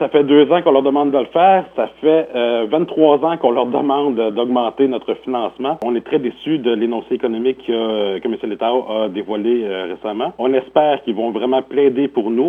Ça fait deux ans qu'on leur demande de le faire. Ça fait euh, 23 ans qu'on leur demande d'augmenter notre financement. On est très déçus de l'énoncé économique que, que M. Létard a dévoilé euh, récemment. On espère qu'ils vont vraiment plaider pour nous.